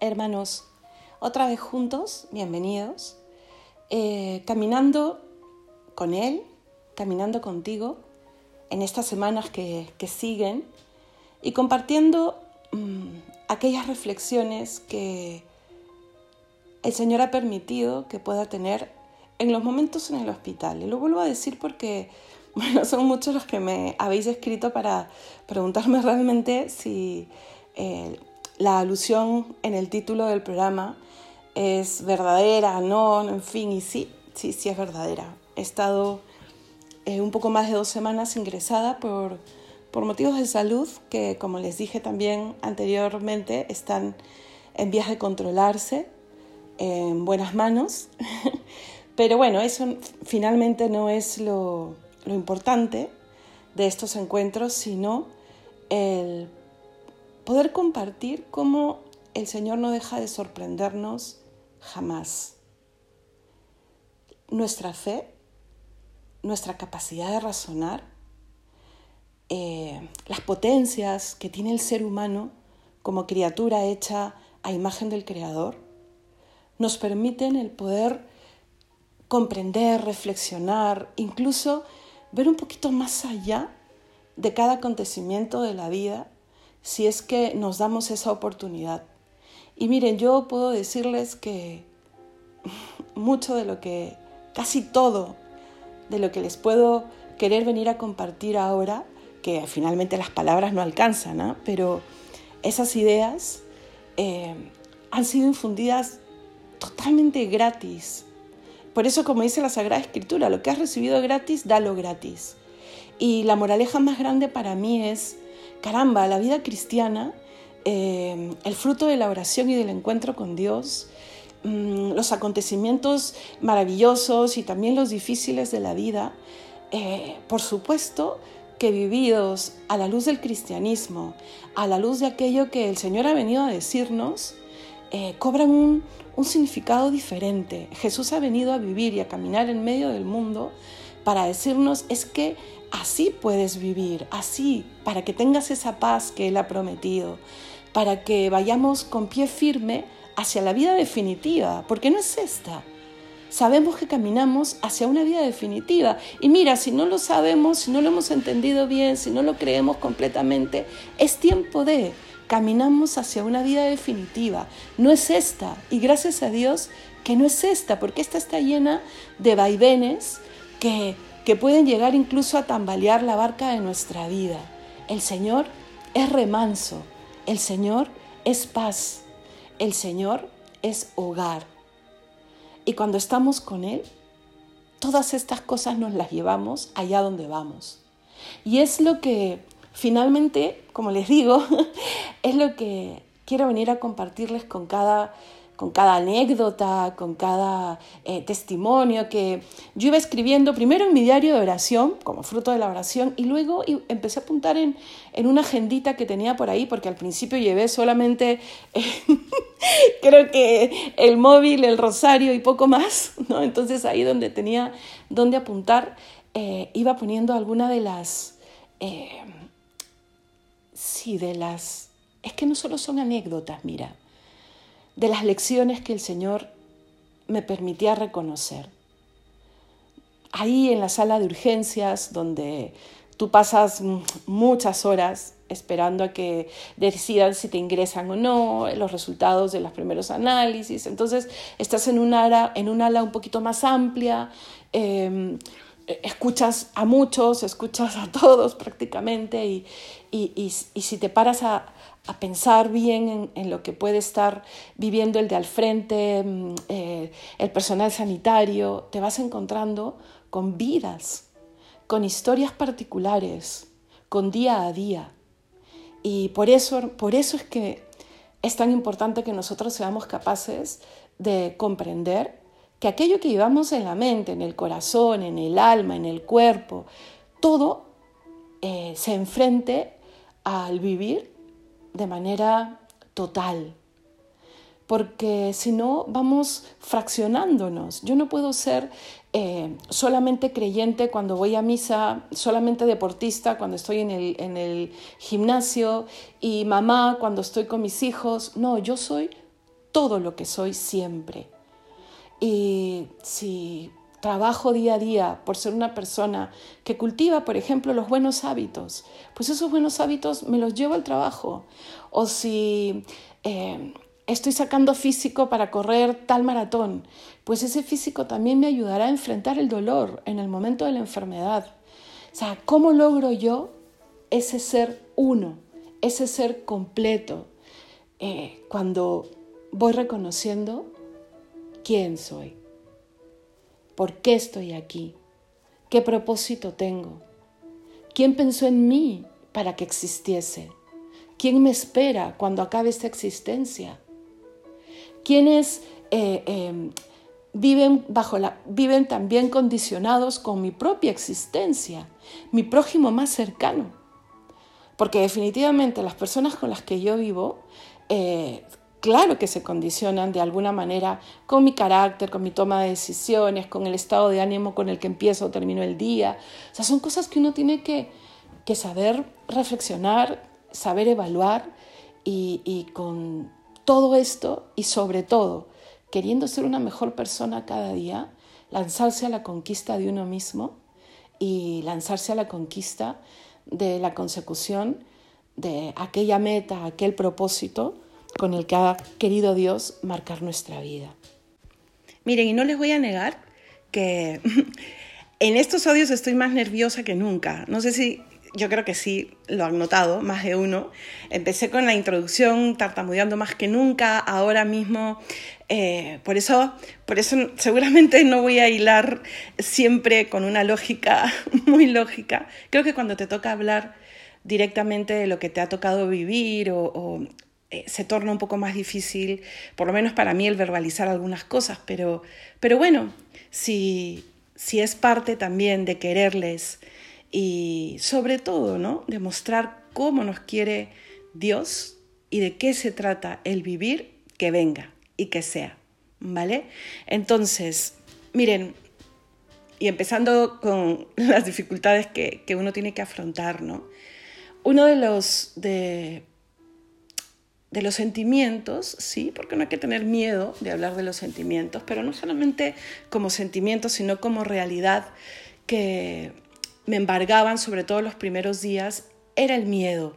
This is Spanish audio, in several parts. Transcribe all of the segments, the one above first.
hermanos, otra vez juntos, bienvenidos, eh, caminando con Él, caminando contigo en estas semanas que, siguen y compartiendo mm, aquellas reflexiones que el Señor ha permitido que pueda tener en los momentos en el hospital. Y lo vuelvo a decir porque bueno, son muchos los que me habéis escrito para preguntarme realmente si eh, la alusión en el título del programa es verdadera, no, en fin, y sí, sí, sí es verdadera. He estado eh, un poco más de dos semanas ingresada por, por motivos de salud que, como les dije también anteriormente, están en vías de controlarse en buenas manos. Pero bueno, eso finalmente no es lo, lo importante de estos encuentros, sino el poder compartir cómo el Señor no deja de sorprendernos jamás. Nuestra fe, nuestra capacidad de razonar, eh, las potencias que tiene el ser humano como criatura hecha a imagen del Creador, nos permiten el poder comprender, reflexionar, incluso ver un poquito más allá de cada acontecimiento de la vida si es que nos damos esa oportunidad. Y miren, yo puedo decirles que mucho de lo que, casi todo de lo que les puedo querer venir a compartir ahora, que finalmente las palabras no alcanzan, ¿ah? pero esas ideas eh, han sido infundidas totalmente gratis. Por eso, como dice la Sagrada Escritura, lo que has recibido gratis, dalo gratis. Y la moraleja más grande para mí es caramba, la vida cristiana, eh, el fruto de la oración y del encuentro con Dios, mm, los acontecimientos maravillosos y también los difíciles de la vida, eh, por supuesto que vividos a la luz del cristianismo, a la luz de aquello que el Señor ha venido a decirnos, eh, cobran un, un significado diferente. Jesús ha venido a vivir y a caminar en medio del mundo para decirnos es que así puedes vivir, así, para que tengas esa paz que Él ha prometido, para que vayamos con pie firme hacia la vida definitiva, porque no es esta. Sabemos que caminamos hacia una vida definitiva. Y mira, si no lo sabemos, si no lo hemos entendido bien, si no lo creemos completamente, es tiempo de caminamos hacia una vida definitiva. No es esta. Y gracias a Dios que no es esta, porque esta está llena de vaivenes que que pueden llegar incluso a tambalear la barca de nuestra vida. El Señor es remanso, el Señor es paz, el Señor es hogar. Y cuando estamos con Él, todas estas cosas nos las llevamos allá donde vamos. Y es lo que finalmente, como les digo, es lo que quiero venir a compartirles con cada con cada anécdota, con cada eh, testimonio que yo iba escribiendo primero en mi diario de oración, como fruto de la oración, y luego empecé a apuntar en, una agendita que tenía por ahí, porque al principio llevé solamente, creo que el móvil, el rosario y poco más, ¿no? Entonces ahí donde tenía donde apuntar, eh, iba poniendo alguna de las, eh, sí, de las, es que no solo son anécdotas, mira, de las lecciones que el Señor me permitía reconocer. Ahí en la sala de urgencias, donde tú pasas muchas horas esperando a que decidan si te ingresan o no, los resultados de los primeros análisis. Entonces estás en un ala, en un ala un poquito más amplia, em, escuchas a muchos, escuchas a todos prácticamente y, y si te paras a, a pensar bien en, lo que puede estar viviendo el de al frente, mm, eh, el personal sanitario, te vas encontrando con vidas, con historias particulares, con día a día. Y por eso, por eso es que es tan importante que nosotros seamos capaces de comprender que aquello que llevamos en la mente, en el corazón, en el alma, en el cuerpo, todo eh, se enfrente al vivir de manera total, porque si no vamos fraccionándonos. Yo no puedo ser eh, solamente creyente cuando voy a misa, solamente deportista cuando estoy en el, en el gimnasio y mamá cuando estoy con mis hijos. No, yo soy todo lo que soy siempre. Y si trabajo día a día por ser una persona que cultiva, por ejemplo, los buenos hábitos, pues esos buenos hábitos me los llevo al trabajo. O si eh, estoy sacando físico para correr tal maratón, pues ese físico también me ayudará a enfrentar el dolor en el momento de la enfermedad. O sea, ¿cómo logro yo ese ser uno, ese ser completo, eh, cuando voy reconociendo quién soy? ¿Por qué estoy aquí? ¿Qué propósito tengo? ¿Quién pensó en mí para que existiese? ¿Quién me espera cuando acabe esta existencia? quienes eh, em, viven, bajo la, viven también condicionados con mi propia existencia, mi prójimo más cercano. Porque definitivamente las personas con las que yo vivo, eh, claro que se condicionan de alguna manera con mi carácter, con mi toma de decisiones, con el estado de ánimo con el que empiezo o termino el día. O sea, son cosas que uno tiene que, saber reflexionar, saber evaluar y con todo esto y sobre todo, queriendo ser una mejor persona cada día, lanzarse a la conquista de uno mismo y lanzarse a la conquista de la consecución de aquella meta, aquel propósito con el que ha querido Dios marcar nuestra vida. Miren, y no les voy a negar que en estos audios estoy más nerviosa que nunca. No sé si yo creo que sí lo han notado, más de uno. Empecé con la introducción tartamudeando más que nunca, ahora mismo, eh, por, eso, por eso seguramente no voy a hilar siempre con una lógica muy lógica. Creo que cuando te toca hablar directamente de lo que te ha tocado vivir o, eh, se torna un poco más difícil, por lo menos para mí, el verbalizar algunas cosas, pero, pero bueno, si, si es parte también de quererles, y sobre todo, ¿no? Demostrar cómo nos quiere Dios y de qué se trata el vivir, que venga y que sea, ¿vale? Entonces, miren, y empezando con las dificultades que, que uno tiene que afrontar, ¿no? Uno de los, de, de los sentimientos, sí, porque no hay que tener miedo de hablar de los sentimientos, pero no solamente como sentimientos, sino como realidad que me embargaban, sobre todo los primeros días, era el miedo.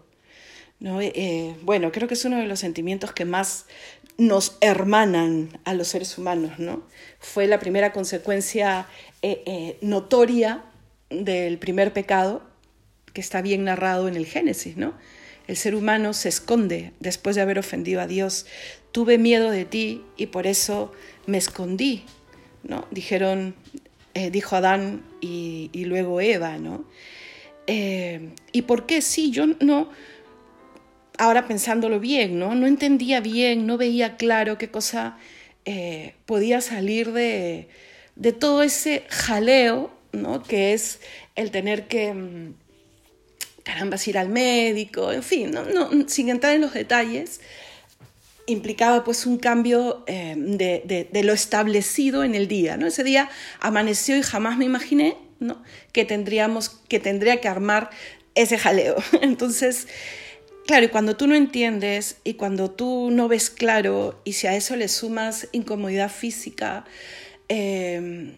¿no? Eh, bueno, creo que es uno de los sentimientos que más nos hermanan a los seres humanos. ¿no? Fue la primera consecuencia eh, eh, notoria del primer pecado, que está bien narrado en el Génesis. ¿no? El ser humano se esconde después de haber ofendido a Dios. Tuve miedo de ti y por eso me escondí. ¿no? Dijeron eh, dijo Adán y, luego Eva, ¿no? Eh, ¿Y por qué? Sí, yo no, ahora pensándolo bien, ¿no? No entendía bien, no veía claro qué cosa eh, podía salir de, de, todo ese jaleo, ¿no? Que es el tener que, caramba, ir al médico, en fin, sin entrar en los detalles, implicaba pues un cambio eh, de, lo establecido en el día. ¿no? Ese día amaneció y jamás me imaginé que, tendríamos, que tendría que armar ese jaleo. Entonces, claro, y cuando tú no entiendes y cuando tú no ves claro y si a eso le sumas incomodidad física, eh,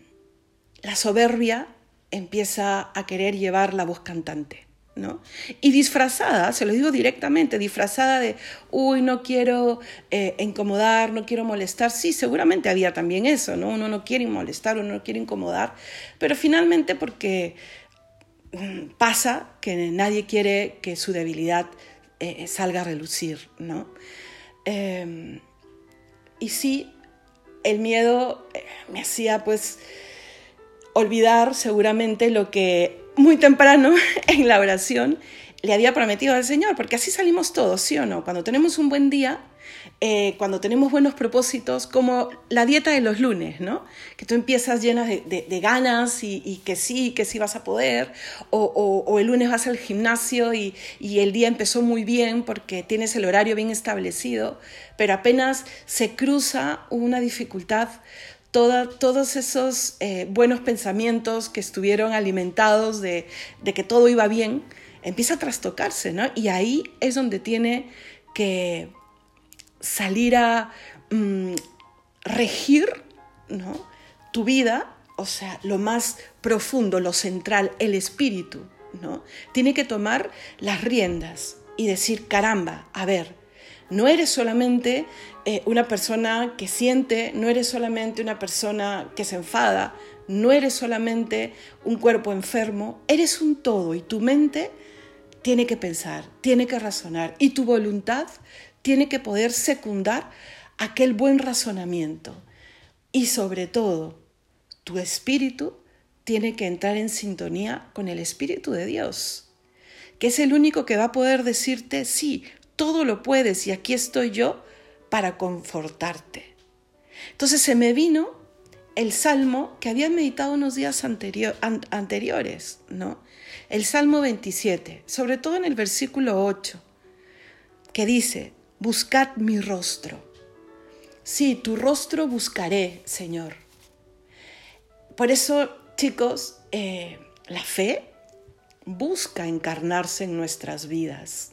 la soberbia empieza a querer llevar la voz cantante. ¿No? Y disfrazada, se lo digo directamente, disfrazada de, uy, no quiero eh, incomodar, no quiero molestar. Sí, seguramente había también eso, ¿no? Uno no quiere molestar, uno no quiere incomodar, pero finalmente porque mm, pasa que nadie quiere que su debilidad eh, salga a relucir, ¿no? Em, y sí, el miedo eh, me hacía pues olvidar seguramente lo que muy temprano en la oración le había prometido al Señor, porque así salimos todos, ¿sí o no? Cuando tenemos un buen día, eh, cuando tenemos buenos propósitos, como la dieta de los lunes, ¿no? Que tú empiezas llenas de, ganas y, que sí, que sí vas a poder, o, el lunes vas al gimnasio y, el día empezó muy bien porque tienes el horario bien establecido, pero apenas se cruza una dificultad, todos esos eh, buenos pensamientos que estuvieron alimentados de, que todo iba bien, empieza a trastocarse, ¿no? Y ahí es donde tiene que salir a mm, regir ¿no? tu vida, o sea, lo más profundo, lo central, el espíritu, ¿no? Tiene que tomar las riendas y decir, caramba, a ver, no eres solamente eh, una persona que siente, no eres solamente una persona que se enfada, no eres solamente un cuerpo enfermo, eres un todo y tu mente tiene que pensar, tiene que razonar y tu voluntad tiene que poder secundar aquel buen razonamiento. Y sobre todo, tu espíritu tiene que entrar en sintonía con el Espíritu de Dios, que es el único que va a poder decirte, sí, todo lo puedes y aquí estoy yo para confortarte. Entonces se me vino el salmo que había meditado unos días anteriores, ¿no? El Salmo 27, sobre todo en el versículo 8, que dice, buscad mi rostro. Sí, tu rostro buscaré, Señor. Por eso, chicos, eh, la fe busca encarnarse en nuestras vidas.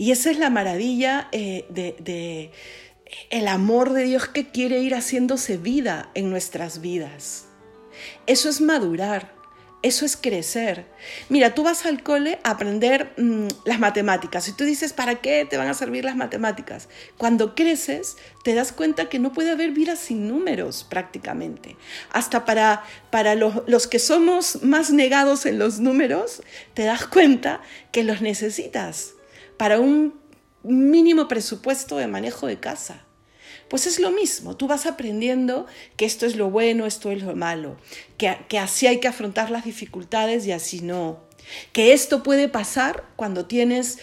Y esa es la maravilla eh, de, el amor de Dios que quiere ir haciéndose vida en nuestras vidas. Eso es madurar. Eso es crecer. Mira, tú vas al cole a aprender mm, las matemáticas y tú dices, ¿para qué te van a servir las matemáticas? Cuando creces, te das cuenta que no puede haber vida sin números prácticamente. Hasta para, para los, los que somos más negados en los números, te das cuenta que los necesitas para un mínimo presupuesto de manejo de casa. Pues es lo mismo, tú vas aprendiendo que esto es lo bueno, esto es lo malo, que, que así hay que afrontar las dificultades y así no, que esto puede pasar cuando tienes,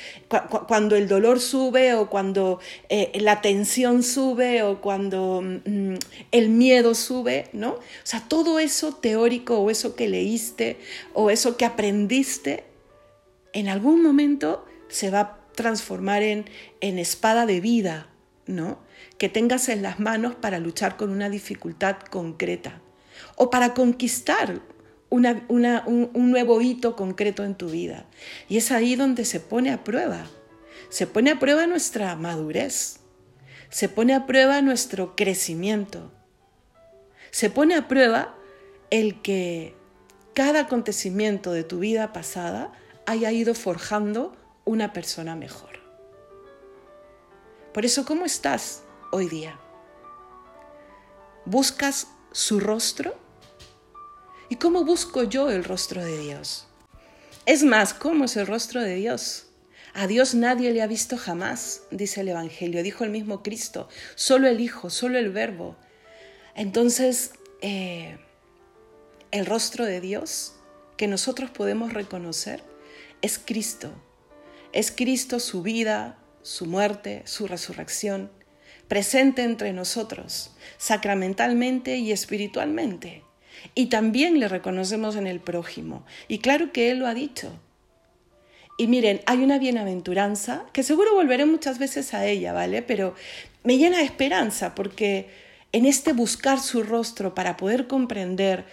cuando el dolor sube o cuando eh, la tensión sube o cuando mm, el miedo sube, ¿no? O sea, todo eso teórico o eso que leíste o eso que aprendiste, en algún momento se va transformar en, en espada de vida, ¿no? que tengas en las manos para luchar con una dificultad concreta o para conquistar un, nuevo hito concreto en tu vida. Y es ahí donde se pone a prueba. Se pone a prueba nuestra madurez. Se pone a prueba nuestro crecimiento. Se pone a prueba el que cada acontecimiento de tu vida pasada haya ido forjando una persona mejor. Por eso, ¿cómo estás? hoy día? ¿Buscas su rostro? ¿Y cómo busco yo el rostro de Dios? Es más, ¿cómo es el rostro de Dios? A Dios nadie le ha visto jamás, dice el Evangelio, dijo el mismo Cristo, solo el Hijo, solo el Verbo. Entonces, eh, el rostro de Dios que nosotros podemos reconocer es Cristo. Es Cristo su vida, su muerte, su resurrección presente entre nosotros, sacramentalmente y espiritualmente. Y también le reconocemos en el prójimo. Y claro que Él lo ha dicho. Y miren, hay una bienaventuranza, que seguro volveré muchas veces a ella, ¿vale? Pero me llena de esperanza porque en este buscar su rostro para poder comprender,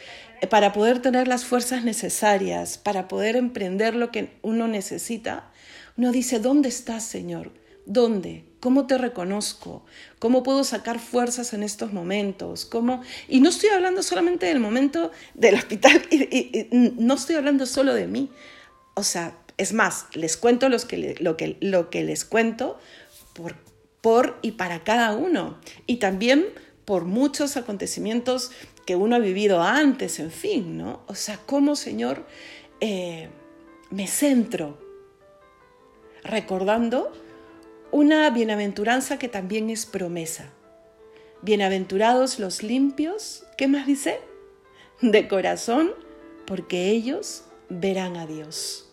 para poder tener las fuerzas necesarias, para poder emprender lo que uno necesita, uno dice, ¿dónde estás, Señor? ¿Dónde? ¿Cómo te reconozco? ¿Cómo puedo sacar fuerzas en estos momentos? ¿Cómo? Y no estoy hablando solamente del momento del hospital, no estoy hablando solo de mí. O sea, es más, les cuento los que, lo, que, les cuento por, por y para cada uno. Y también por muchos acontecimientos que uno ha vivido antes, en fin, ¿no? O sea, ¿cómo, Señor, eh, me centro recordando una bienaventuranza que también es promesa. Bienaventurados los limpios, ¿qué más dice? De corazón, porque ellos verán a Dios.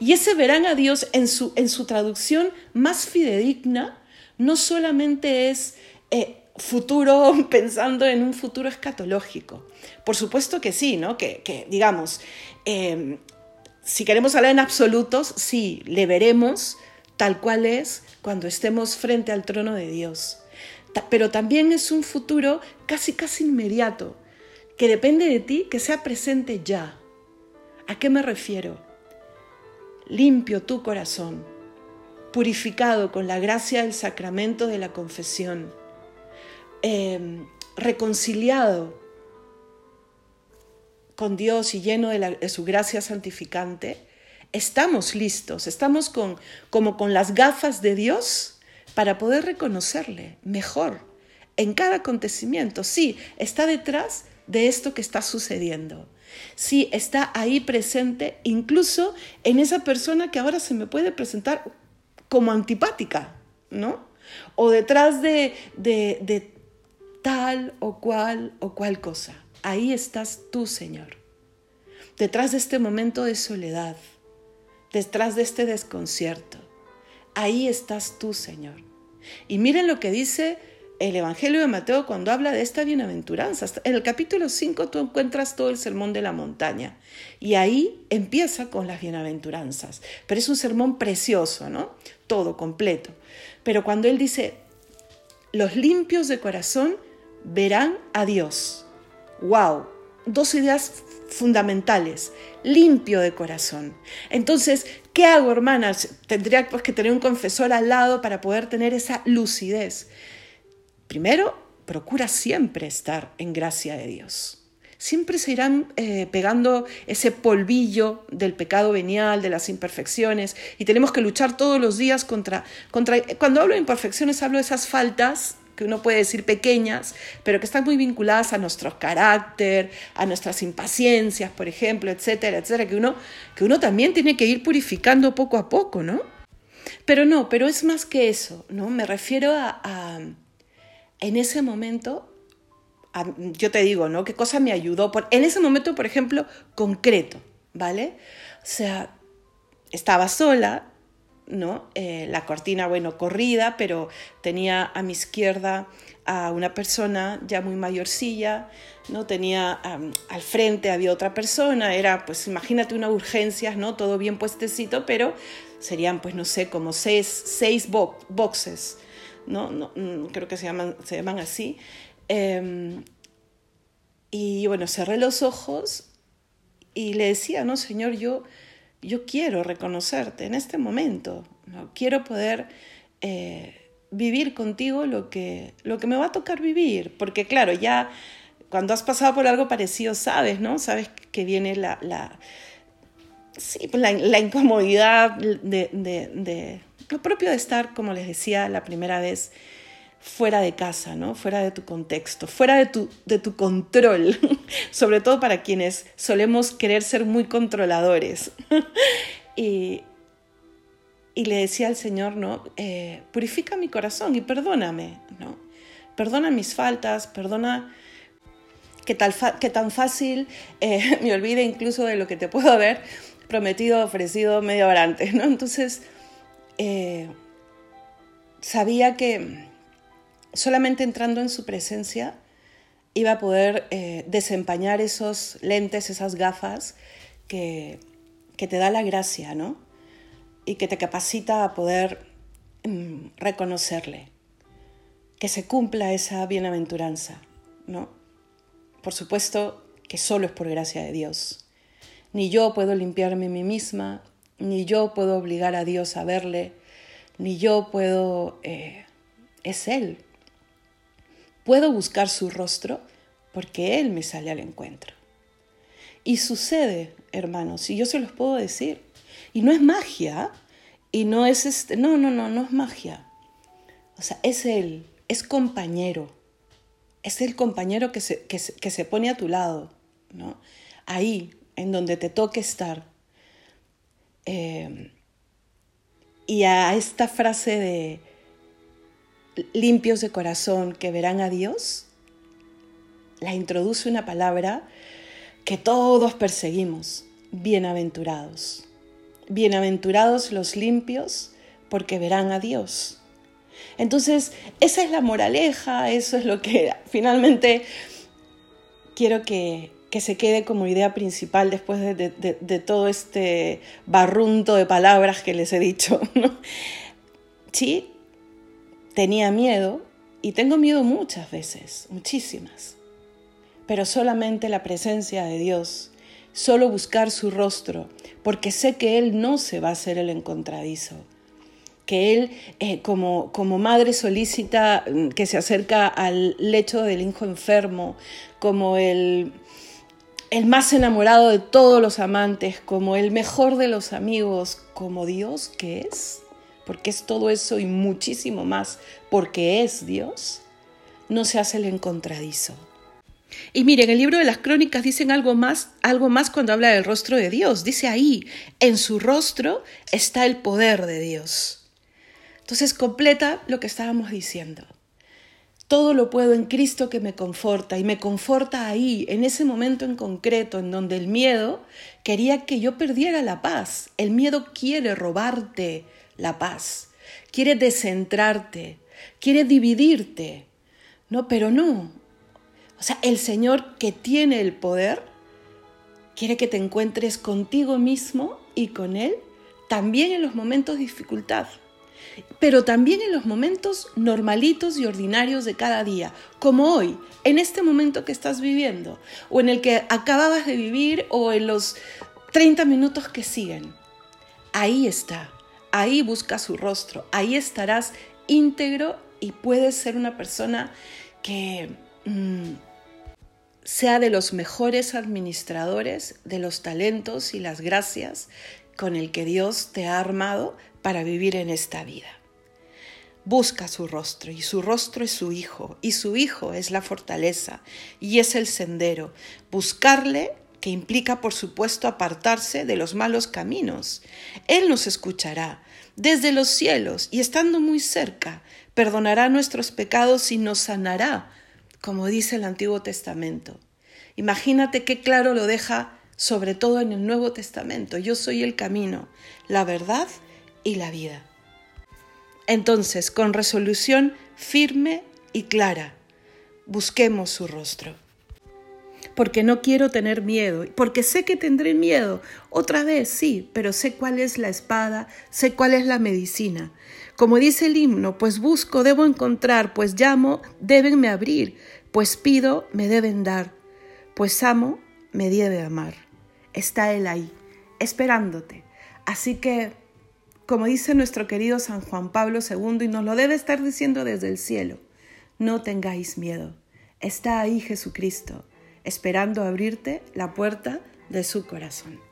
Y ese verán a Dios en su, en su traducción más fidedigna, no solamente es eh, futuro pensando en un futuro escatológico. Por supuesto que sí, ¿no? Que, digamos, eh, si queremos hablar en absolutos, sí, le veremos tal cual es cuando estemos frente al trono de Dios. Pero también es un futuro casi casi inmediato, que depende de ti que sea presente ya. ¿A qué me refiero? Limpio tu corazón, purificado con la gracia del sacramento de la confesión, em, reconciliado con Dios y lleno de, su gracia santificante, estamos listos, estamos con, como con las gafas de Dios para poder reconocerle mejor en cada acontecimiento. Sí, está detrás de esto que está sucediendo. Sí, está ahí presente incluso en esa persona que ahora se me puede presentar como antipática, ¿no? O detrás de, de, de tal o cual o cual cosa. Ahí estás tú, Señor. Detrás de este momento de soledad, detrás de este desconcierto. Ahí estás tú, Señor. Y miren lo que dice el Evangelio de Mateo cuando habla de esta bienaventuranza. En el capítulo 5 tú encuentras todo el sermón de la montaña y ahí empieza con las bienaventuranzas. Pero es un sermón precioso, ¿no? Todo completo. Pero cuando él dice, los limpios de corazón verán a Dios. ¡Wow! Dos ideas fundamentales. Limpio de corazón. Entonces, ¿qué hago, hermanas? Tendría pues, que tener un confesor al lado para poder tener esa lucidez. Primero, procura siempre estar en gracia de Dios. Siempre se irán eh, pegando ese polvillo del pecado venial, de las imperfecciones, y tenemos que luchar todos los días contra, contra... Cuando hablo de imperfecciones hablo de esas faltas que uno puede decir pequeñas, pero que están muy vinculadas a nuestro carácter, a nuestras impaciencias, por ejemplo, etcétera, etcétera, que uno, que uno también tiene que ir purificando poco a poco, ¿no? Pero no, pero es más que eso, ¿no? Me refiero a en ese momento, yo te digo, ¿no? ¿Qué cosa me ayudó? Por, en ese momento, por ejemplo, concreto, ¿vale? O sea, estaba sola, ¿no? Eh, la cortina, bueno, corrida, pero tenía a mi izquierda a una persona ya muy mayorcilla, ¿no? Tenía al frente, había otra persona, era, pues imagínate una urgencia, ¿no? Todo bien puestecito, pero serían, pues no sé, como seis, seis boxes, ¿no? no mm, creo que se llaman, se llaman así. Em, y bueno, cerré los ojos y le decía, no, Señor, yo, yo quiero reconocerte en este momento, quiero poder eh, vivir contigo lo que, lo que me va a tocar vivir, porque claro, ya cuando has pasado por algo parecido sabes, ¿no? Sabes que viene la, la, sí, pues la, la incomodidad de, de lo propio de estar, como les decía la primera vez, fuera de casa, ¿no? Fuera de tu contexto, fuera de tu, de tu control, sobre todo para quienes solemos querer ser muy controladores. y, y, le decía al Señor, ¿no? Eh, purifica mi corazón y perdóname, ¿no? Perdona mis faltas, perdona que, tal que tan fácil eh, me olvide incluso de lo que te puedo haber prometido, ofrecido media hora ¿no? Entonces, eh, sabía que solamente entrando en su presencia iba a poder eh, desempañar esos lentes, esas gafas que, te da la gracia, ¿no? Y que te capacita a poder mm, reconocerle, que se cumpla esa bienaventuranza, ¿no? Por supuesto que solo es por gracia de Dios. Ni yo puedo limpiarme a mí misma, ni yo puedo obligar a Dios a verle, ni yo puedo... Eh, es Él. Puedo buscar su rostro porque Él me sale al encuentro. Y sucede, hermanos, y yo se los puedo decir. Y no es magia, y no es este, no, no, no, no es magia. O sea, es Él, es compañero. Es el compañero que se, que se pone a tu lado, ¿no? Ahí, en donde te toque estar eh, y a esta frase de limpios de corazón que verán a Dios, la introduce una palabra que todos perseguimos, bienaventurados. Bienaventurados los limpios porque verán a Dios. Entonces, esa es la moraleja, eso es lo que finalmente quiero que, que se quede como idea principal después de, todo este barrunto de palabras que les he dicho. Sí, tenía miedo y tengo miedo muchas veces, muchísimas, pero solamente la presencia de Dios, solo buscar su rostro, porque sé que Él no se va a hacer el encontradizo. que él, eh, como, como madre solícita mm, que se acerca al lecho del hijo enfermo, como el, el más enamorado de todos los amantes, como el mejor de los amigos, como Dios que es, porque es todo eso y muchísimo más, porque es Dios, no se hace el encontradizo. Y miren, el libro de las crónicas dicen algo más, algo más cuando habla del rostro de Dios. Dice ahí, en su rostro está el poder de Dios. Entonces completa lo que estábamos diciendo. Todo lo puedo en Cristo que me conforta y me conforta ahí, en ese momento en concreto, en donde el miedo quería que yo perdiera la paz. El miedo quiere robarte la paz, quiere descentrarte, quiere dividirte. No, pero no, o sea, el Señor que tiene el poder quiere que te encuentres contigo mismo y con Él también en los momentos de dificultad, pero también en los momentos normalitos y ordinarios de cada día, como hoy, en este momento que estás viviendo, o en el que acababas de vivir, o en los 30 minutos que siguen. Ahí está, ahí busca su rostro, ahí estarás íntegro y puedes ser una persona que Mm, sea de los mejores administradores de los talentos y las gracias con el que Dios te ha armado para vivir en esta vida. Busca su rostro y su rostro es su Hijo y su Hijo es la fortaleza y es el sendero. Buscarle que implica por supuesto apartarse de los malos caminos. Él nos escuchará desde los cielos y estando muy cerca, perdonará nuestros pecados y nos sanará como dice el Antiguo Testamento. Imagínate qué claro lo deja sobre todo en el Nuevo Testamento. Yo soy el camino, la verdad y la vida. Entonces, con resolución firme y clara, busquemos su rostro. Porque no quiero tener miedo, porque sé que tendré miedo. Otra vez, sí, pero sé cuál es la espada, sé cuál es la medicina. Como dice el himno, pues busco, debo encontrar, pues llamo, débenme abrir, pues pido, me deben dar, pues amo, me debe amar. Está Él ahí, esperándote. Así que, como dice nuestro querido San Juan Pablo II, y nos lo debe estar diciendo desde el cielo, no tengáis miedo. Está ahí Jesucristo, esperando abrirte la puerta de su corazón.